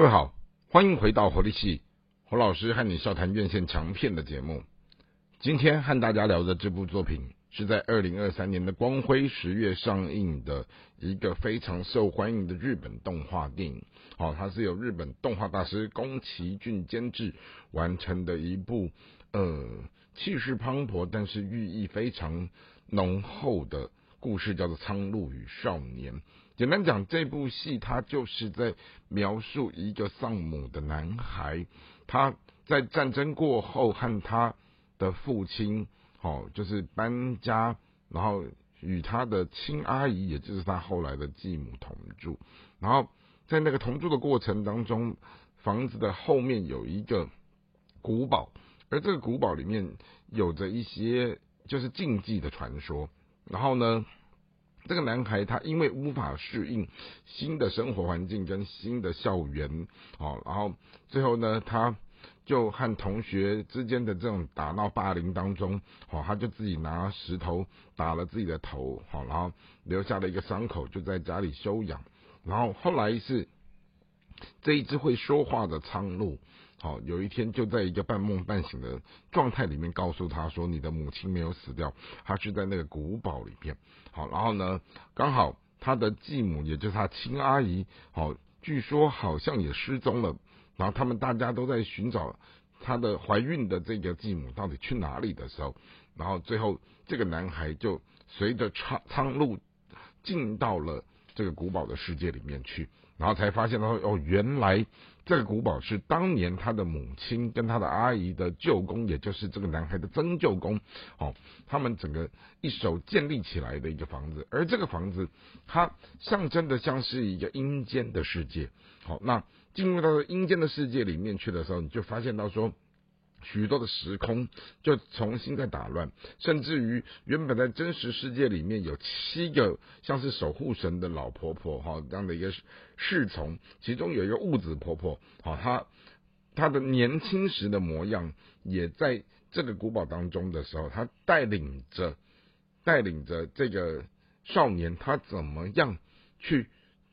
各位好，欢迎回到活力系侯老师和你笑谈院线强片的节目。今天和大家聊的这部作品是在二零二三年的光辉十月上映的一个非常受欢迎的日本动画电影。哦，它是由日本动画大师宫崎骏监制完成的一部呃气势磅礴，但是寓意非常浓厚的故事，叫做《苍鹭与少年》。简单讲，这部戏它就是在描述一个丧母的男孩，他在战争过后和他的父亲，哦，就是搬家，然后与他的亲阿姨，也就是他后来的继母同住。然后在那个同住的过程当中，房子的后面有一个古堡，而这个古堡里面有着一些就是禁忌的传说。然后呢？这个男孩他因为无法适应新的生活环境跟新的校园，哦，然后最后呢，他就和同学之间的这种打闹霸凌当中，哦，他就自己拿石头打了自己的头，好，然后留下了一个伤口，就在家里休养。然后后来是这一只会说话的苍鹭。好，有一天就在一个半梦半醒的状态里面，告诉他说：“你的母亲没有死掉，她是在那个古堡里面。”好，然后呢，刚好他的继母，也就是他亲阿姨，好，据说好像也失踪了。然后他们大家都在寻找他的怀孕的这个继母到底去哪里的时候，然后最后这个男孩就随着苍苍鹭进到了这个古堡的世界里面去。然后才发现，他说：“哦，原来这个古堡是当年他的母亲跟他的阿姨的舅公，也就是这个男孩的曾舅公，哦，他们整个一手建立起来的一个房子。而这个房子，它象征的像是一个阴间的世界。好，那进入到阴间的世界里面去的时候，你就发现到说。”许多的时空就重新在打乱，甚至于原本在真实世界里面有七个像是守护神的老婆婆哈这样的一个侍从，其中有一个雾子婆婆，好她她的年轻时的模样也在这个古堡当中的时候，她带领着带领着这个少年，他怎么样去。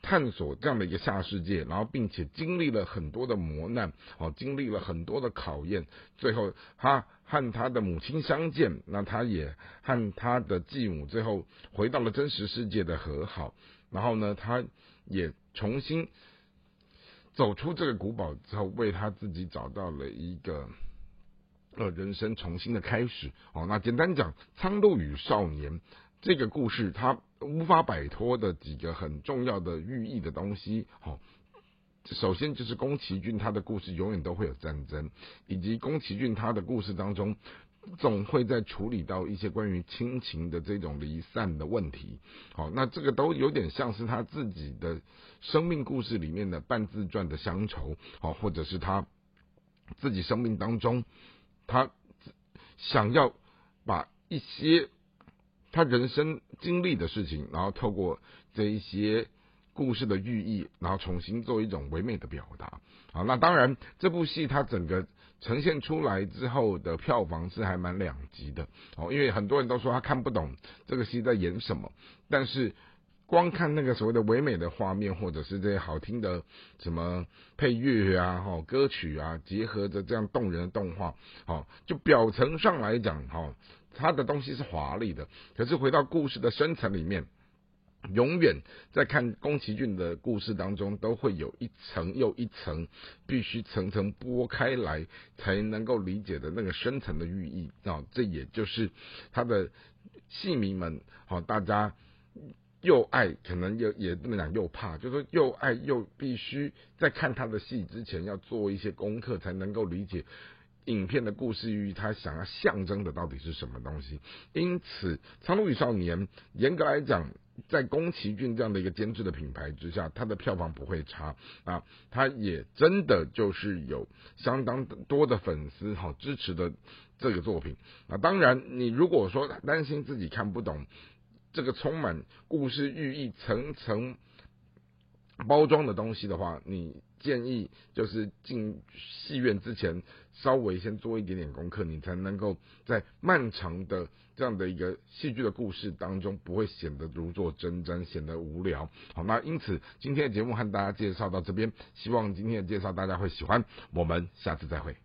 探索这样的一个下世界，然后并且经历了很多的磨难，哦，经历了很多的考验，最后他和他的母亲相见，那他也和他的继母最后回到了真实世界的和好，然后呢，他也重新走出这个古堡之后，为他自己找到了一个呃人生重新的开始。哦，那简单讲，《苍鹭与少年》这个故事，它。无法摆脱的几个很重要的寓意的东西，好，首先就是宫崎骏他的故事永远都会有战争，以及宫崎骏他的故事当中总会在处理到一些关于亲情的这种离散的问题，好，那这个都有点像是他自己的生命故事里面的半自传的乡愁，好，或者是他自己生命当中他想要把一些。他人生经历的事情，然后透过这一些故事的寓意，然后重新做一种唯美的表达。好，那当然这部戏它整个呈现出来之后的票房是还蛮两极的。哦，因为很多人都说他看不懂这个戏在演什么，但是光看那个所谓的唯美的画面，或者是这些好听的什么配乐啊、哈歌曲啊，结合着这样动人的动画，好，就表层上来讲，哈。他的东西是华丽的，可是回到故事的深层里面，永远在看宫崎骏的故事当中，都会有一层又一层，必须层层剥开来才能够理解的那个深层的寓意啊！这也就是他的戏迷们，好，大家又爱，可能又也不能讲又怕，就是说又爱又必须在看他的戏之前要做一些功课，才能够理解。影片的故事寓意，它想要象征的到底是什么东西？因此，《苍鹭与少年》严格来讲，在宫崎骏这样的一个监制的品牌之下，它的票房不会差啊！它也真的就是有相当多的粉丝哈支持的这个作品啊。当然，你如果说担心自己看不懂这个充满故事寓意、层层包装的东西的话，你建议就是进戏院之前稍微先做一点点功课，你才能够在漫长的这样的一个戏剧的故事当中，不会显得如坐针毡，显得无聊。好，那因此今天的节目和大家介绍到这边，希望今天的介绍大家会喜欢，我们下次再会。